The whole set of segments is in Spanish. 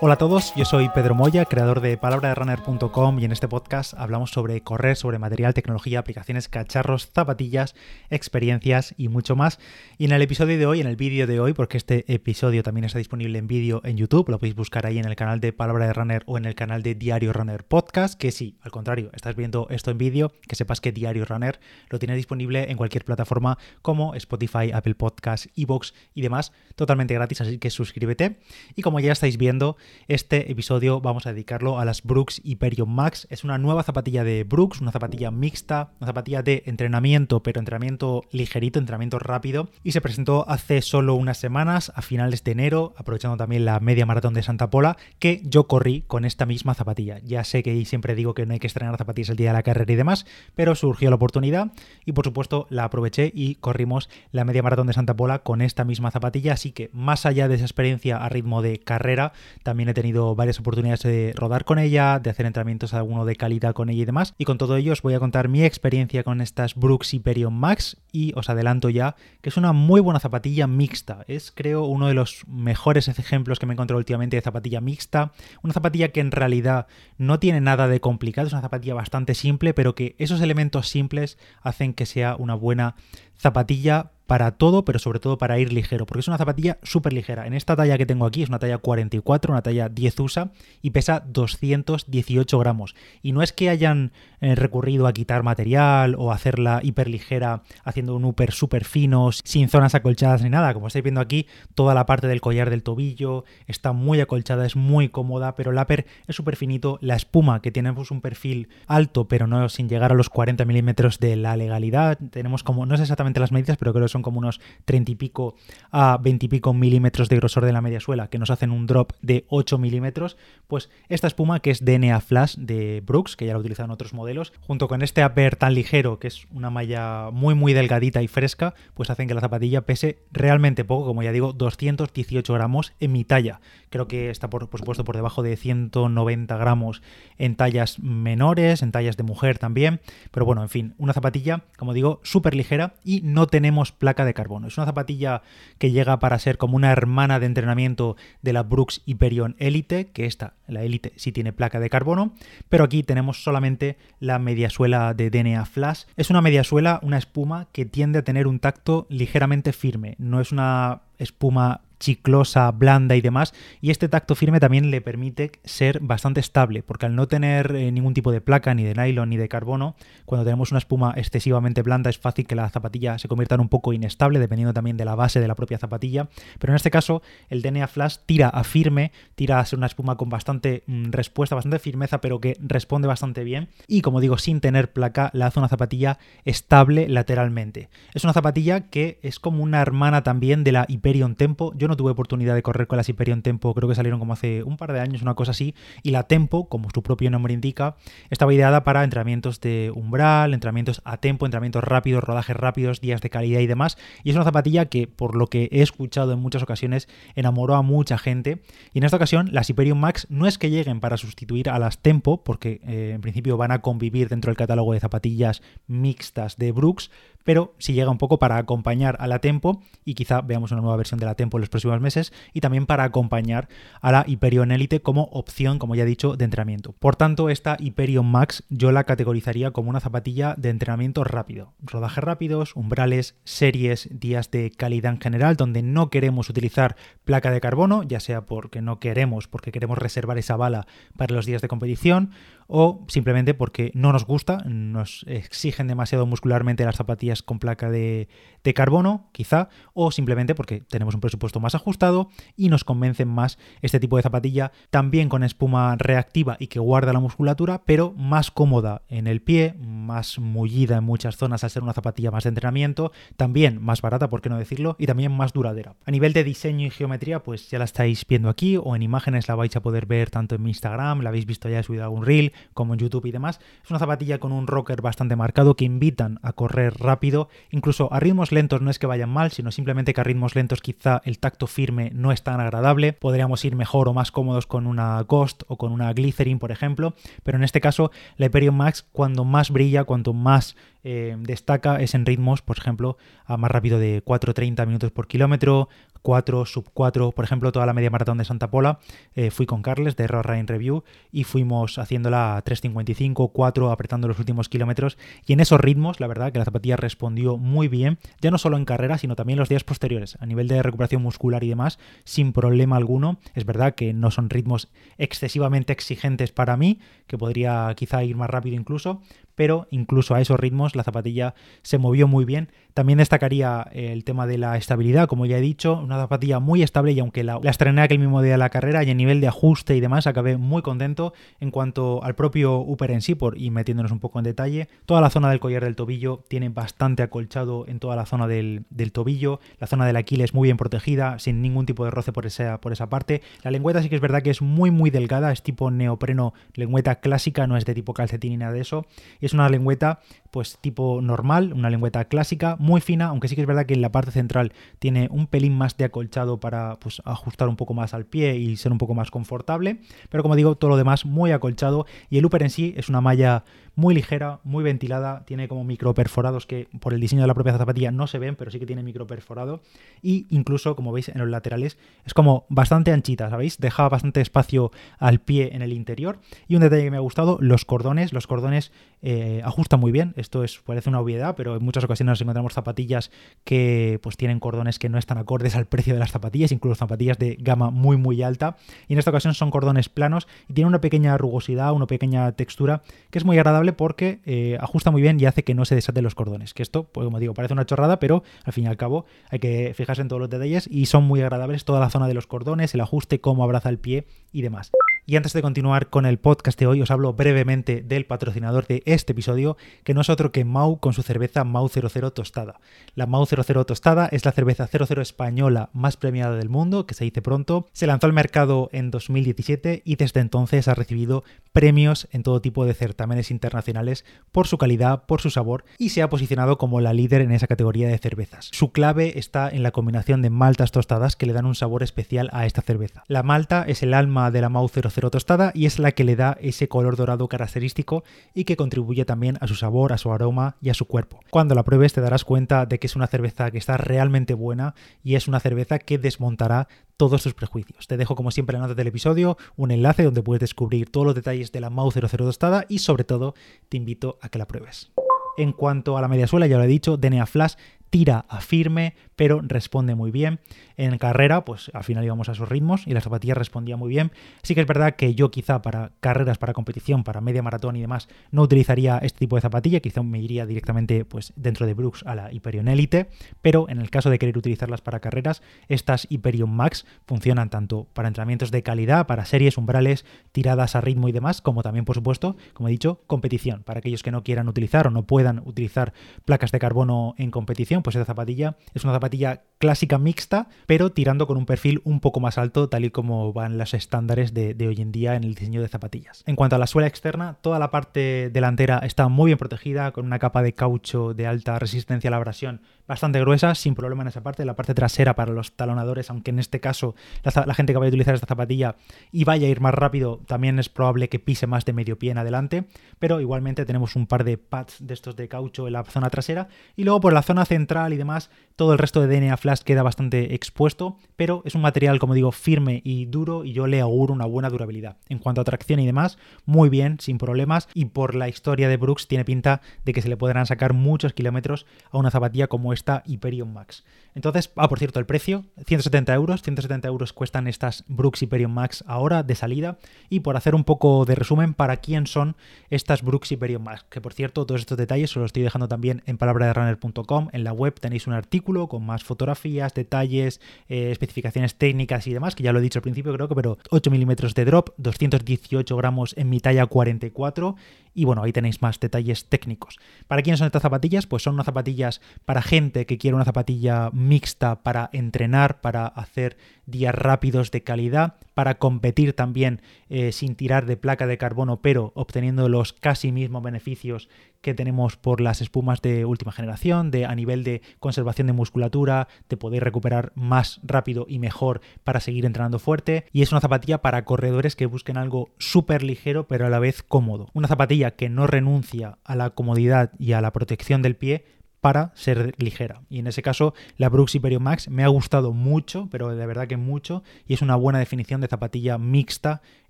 Hola a todos, yo soy Pedro Moya, creador de palabraderunner.com y en este podcast hablamos sobre correr, sobre material, tecnología, aplicaciones, cacharros, zapatillas, experiencias y mucho más. Y en el episodio de hoy, en el vídeo de hoy, porque este episodio también está disponible en vídeo en YouTube, lo podéis buscar ahí en el canal de Palabra de Runner o en el canal de Diario Runner Podcast, que si, al contrario, estás viendo esto en vídeo, que sepas que Diario Runner lo tiene disponible en cualquier plataforma como Spotify, Apple Podcasts, Evox y demás, totalmente gratis, así que suscríbete. Y como ya estáis viendo, este episodio vamos a dedicarlo a las Brooks Hyperion Max. Es una nueva zapatilla de Brooks, una zapatilla mixta, una zapatilla de entrenamiento, pero entrenamiento ligerito, entrenamiento rápido. Y se presentó hace solo unas semanas, a finales de enero, aprovechando también la media maratón de Santa Pola, que yo corrí con esta misma zapatilla. Ya sé que siempre digo que no hay que estrenar zapatillas el día de la carrera y demás, pero surgió la oportunidad y por supuesto la aproveché y corrimos la media maratón de Santa Pola con esta misma zapatilla. Así que más allá de esa experiencia a ritmo de carrera, también también he tenido varias oportunidades de rodar con ella, de hacer entrenamientos alguno de calidad con ella y demás. Y con todo ello os voy a contar mi experiencia con estas Brooks Hyperion Max y os adelanto ya que es una muy buena zapatilla mixta. Es creo uno de los mejores ejemplos que me he encontrado últimamente de zapatilla mixta. Una zapatilla que en realidad no tiene nada de complicado, es una zapatilla bastante simple, pero que esos elementos simples hacen que sea una buena zapatilla para todo, pero sobre todo para ir ligero, porque es una zapatilla súper ligera. En esta talla que tengo aquí es una talla 44, una talla 10 USA y pesa 218 gramos. Y no es que hayan eh, recurrido a quitar material o hacerla hiper ligera haciendo un upper súper fino, sin zonas acolchadas ni nada. Como estáis viendo aquí, toda la parte del collar del tobillo está muy acolchada, es muy cómoda, pero el upper es súper finito. La espuma, que tiene pues, un perfil alto, pero no sin llegar a los 40 milímetros de la legalidad. Tenemos como, no es exactamente las medidas, pero creo que son como unos 30 y pico a 20 y pico milímetros de grosor de la media suela, que nos hacen un drop de 8 milímetros, pues esta espuma que es DNA Flash de Brooks, que ya la utilizan otros modelos, junto con este upper tan ligero, que es una malla muy muy delgadita y fresca, pues hacen que la zapatilla pese realmente poco, como ya digo, 218 gramos en mi talla. Creo que está por, por supuesto por debajo de 190 gramos en tallas menores, en tallas de mujer también, pero bueno, en fin, una zapatilla, como digo, súper ligera y no tenemos placa de carbono. Es una zapatilla que llega para ser como una hermana de entrenamiento de la Brooks Hyperion Elite, que esta, la Elite, sí tiene placa de carbono, pero aquí tenemos solamente la mediasuela de DNA Flash. Es una mediasuela, una espuma que tiende a tener un tacto ligeramente firme. No es una espuma chiclosa, blanda y demás. Y este tacto firme también le permite ser bastante estable, porque al no tener eh, ningún tipo de placa, ni de nylon, ni de carbono, cuando tenemos una espuma excesivamente blanda es fácil que la zapatilla se convierta en un poco inestable, dependiendo también de la base de la propia zapatilla. Pero en este caso, el DNA Flash tira a firme, tira a ser una espuma con bastante mm, respuesta, bastante firmeza, pero que responde bastante bien. Y como digo, sin tener placa, la hace una zapatilla estable lateralmente. Es una zapatilla que es como una hermana también de la Hyperion Tempo. Yo no tuve oportunidad de correr con las Hyperion Tempo, creo que salieron como hace un par de años, una cosa así, y la Tempo, como su propio nombre indica, estaba ideada para entrenamientos de umbral, entrenamientos a tempo, entrenamientos rápidos, rodajes rápidos, días de calidad y demás, y es una zapatilla que, por lo que he escuchado en muchas ocasiones, enamoró a mucha gente, y en esta ocasión las Hyperion Max no es que lleguen para sustituir a las Tempo, porque eh, en principio van a convivir dentro del catálogo de zapatillas mixtas de Brooks, pero si llega un poco para acompañar a la Tempo y quizá veamos una nueva versión de la Tempo en los próximos meses y también para acompañar a la Hyperion Elite como opción, como ya he dicho, de entrenamiento. Por tanto, esta Hyperion Max yo la categorizaría como una zapatilla de entrenamiento rápido. Rodajes rápidos, umbrales, series, días de calidad en general, donde no queremos utilizar placa de carbono, ya sea porque no queremos, porque queremos reservar esa bala para los días de competición, o simplemente porque no nos gusta, nos exigen demasiado muscularmente las zapatillas con placa de, carbono, quizá, o simplemente porque tenemos un presupuesto más ajustado y nos convencen más este tipo de zapatilla, también con espuma reactiva y que guarda la musculatura, pero más cómoda en el pie, más mullida en muchas zonas al ser una zapatilla más de entrenamiento, también más barata, por qué no decirlo, y también más duradera. A nivel de diseño y geometría, pues ya la estáis viendo aquí, o en imágenes la vais a poder ver tanto en mi Instagram, la habéis visto ya he subido algún reel, como en YouTube y demás. Es una zapatilla con un rocker bastante marcado que invitan a correr rápido, incluso a ritmos lentos no es que vayan mal, sino simplemente que a ritmos lentos quizá el tacto firme no es tan agradable. Podríamos ir mejor o más cómodos con una Ghost o con una Glycerin, por ejemplo, pero en este caso la Hyperion Max cuando más brilla, cuanto más eh, destaca es en ritmos, por ejemplo, a más rápido de 4.30 minutos por kilómetro, 4, sub 4, por ejemplo, toda la media maratón de Santa Pola, eh, fui con Carles de Raw Running Review y fuimos haciéndola a 3.55, 4, apretando los últimos kilómetros y en esos ritmos, la verdad que la zapatilla respondió muy bien, ya no solo en carrera, sino también los días posteriores, a nivel de recuperación muscular y demás, sin problema alguno. Es verdad que no son ritmos excesivamente exigentes para mí, que podría quizá ir más rápido incluso, pero incluso a esos ritmos la zapatilla se movió muy bien. También destacaría el tema de la estabilidad, como ya he dicho, una zapatilla muy estable y aunque la, la estrené aquel mismo día de la carrera y a nivel de ajuste y demás acabé muy contento en cuanto al propio Upper en sí, por y metiéndonos un poco en detalle, toda la zona del collar del tobillo tiene bastante acolchado en toda la zona del, tobillo, la zona del Aquiles muy bien protegida, sin ningún tipo de roce por esa, por esa parte. La lengüeta sí que es verdad que es muy muy delgada, es tipo neopreno, lengüeta clásica, no es de tipo calcetín ni nada de eso. Es una lengüeta pues tipo normal, una lengüeta clásica, muy fina, aunque sí que es verdad que en la parte central tiene un pelín más de acolchado para pues, ajustar un poco más al pie y ser un poco más confortable, pero como digo, todo lo demás muy acolchado y el upper en sí es una malla muy ligera, muy ventilada, tiene como micro perforados que por el diseño de la propia zapatilla no se ven, pero sí que tiene micro perforado y incluso, como veis en los laterales, es como bastante anchita, ¿sabéis? Deja bastante espacio al pie en el interior y un detalle que me ha gustado, los cordones, los cordones eh, ajustan muy bien, esto es, parece una obviedad, pero en muchas ocasiones encontramos zapatillas que pues tienen cordones que no están acordes al precio de las zapatillas, incluso zapatillas de gama muy muy alta y en esta ocasión son cordones planos y tienen una pequeña rugosidad, una pequeña textura que es muy agradable porque eh, ajusta muy bien y hace que no se desaten los cordones. Que esto, pues como digo, parece una chorrada, pero al fin y al cabo hay que fijarse en todos los detalles y son muy agradables toda la zona de los cordones, el ajuste, cómo abraza el pie y demás. Y antes de continuar con el podcast de hoy, os hablo brevemente del patrocinador de este episodio, que no es otro que Mau con su cerveza Mau 00 tostada. La Mau 00 tostada es la cerveza 00 española más premiada del mundo, que se dice pronto. Se lanzó al mercado en 2017 y desde entonces ha recibido premios en todo tipo de certámenes internacionales por su calidad, por su sabor y se ha posicionado como la líder en esa categoría de cervezas. Su clave está en la combinación de maltas tostadas que le dan un sabor especial a esta cerveza. La malta es el alma de la Mau 00 tostada y es la que le da ese color dorado característico y que contribuye también a su sabor, a su aroma y a su cuerpo. Cuando la pruebes te darás cuenta de que es una cerveza que está realmente buena y es una cerveza que desmontará todos tus prejuicios. Te dejo como siempre en la nota del episodio un enlace donde puedes descubrir todos los detalles de la Mau 00 tostada y sobre todo te invito a que la pruebes. En cuanto a la media suela, ya lo he dicho, DNA Flash tira a firme, pero responde muy bien. En carrera, pues al final íbamos a sus ritmos y la zapatilla respondía muy bien. Sí que es verdad que yo quizá para carreras, para competición, para media maratón y demás, no utilizaría este tipo de zapatilla, quizá me iría directamente pues dentro de Brooks a la Hyperion Elite, pero en el caso de querer utilizarlas para carreras, estas Hyperion Max funcionan tanto para entrenamientos de calidad, para series, umbrales, tiradas a ritmo y demás, como también, por supuesto, como he dicho, competición, para aquellos que no quieran utilizar o no puedan utilizar placas de carbono en competición, pues esta zapatilla es una zapatilla clásica mixta, pero tirando con un perfil un poco más alto, tal y como van las estándares de, de, hoy en día en el diseño de zapatillas. En cuanto a la suela externa, toda la parte delantera está muy bien protegida, con una capa de caucho de alta resistencia a la abrasión bastante gruesa, sin problema en esa parte. La parte trasera para los talonadores, aunque en este caso la, gente que vaya a utilizar esta zapatilla y vaya a ir más rápido, también es probable que pise más de medio pie en adelante. Pero igualmente tenemos un par de pads de estos de caucho en la zona trasera. Y luego por la zona central y demás, todo el resto de DNA Flash queda bastante expuesto, pero es un material, como digo, firme y duro y yo le auguro una buena durabilidad. En cuanto a tracción y demás, muy bien, sin problemas. Y por la historia de Brooks tiene pinta de que se le podrán sacar muchos kilómetros a una zapatilla como esta Hyperion Max. Entonces, ah, por cierto, el precio, 170 euros. 170 euros cuestan estas Brooks Hyperion Max ahora de salida. Y por hacer un poco de resumen, ¿para quién son estas Brooks Hyperion Max? Que por cierto, todos estos detalles os los estoy dejando también en palabraderunner.com. En la web tenéis un artículo con más fotografías, detalles, eh, especificaciones técnicas y demás, que ya lo he dicho al principio, creo que, pero 8 milímetros de drop, 218 gramos en mi talla 44 y bueno, ahí tenéis más detalles técnicos. ¿Para quiénes son estas zapatillas? Pues son unas zapatillas para gente que quiere una zapatilla mixta para entrenar, para hacer días rápidos de calidad, para competir también eh, sin tirar de placa de carbono, pero obteniendo los casi mismos beneficios que tenemos por las espumas de última generación, de a nivel de conservación de musculatura, de poder recuperar más rápido y mejor para seguir entrenando fuerte. Y es una zapatilla para corredores que busquen algo súper ligero, pero a la vez cómodo. Una zapatilla que no renuncia a la comodidad y a la protección del pie, para ser ligera. Y en ese caso, la Brooks Hyperion Max me ha gustado mucho, pero de verdad que mucho, y es una buena definición de zapatilla mixta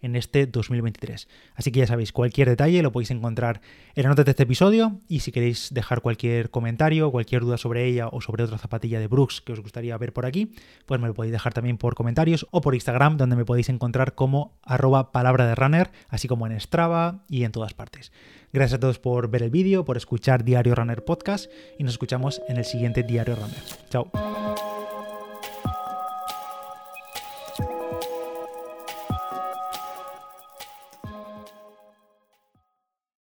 en este 2023. Así que ya sabéis, cualquier detalle lo podéis encontrar en la nota de este episodio y si queréis dejar cualquier comentario, cualquier duda sobre ella o sobre otra zapatilla de Brooks que os gustaría ver por aquí, pues me lo podéis dejar también por comentarios o por Instagram donde me podéis encontrar como arroba palabra de runner, así como en Strava y en todas partes. Gracias a todos por ver el vídeo, por escuchar Diario Runner Podcast y nos escuchamos en el siguiente Diario Runner. Chao.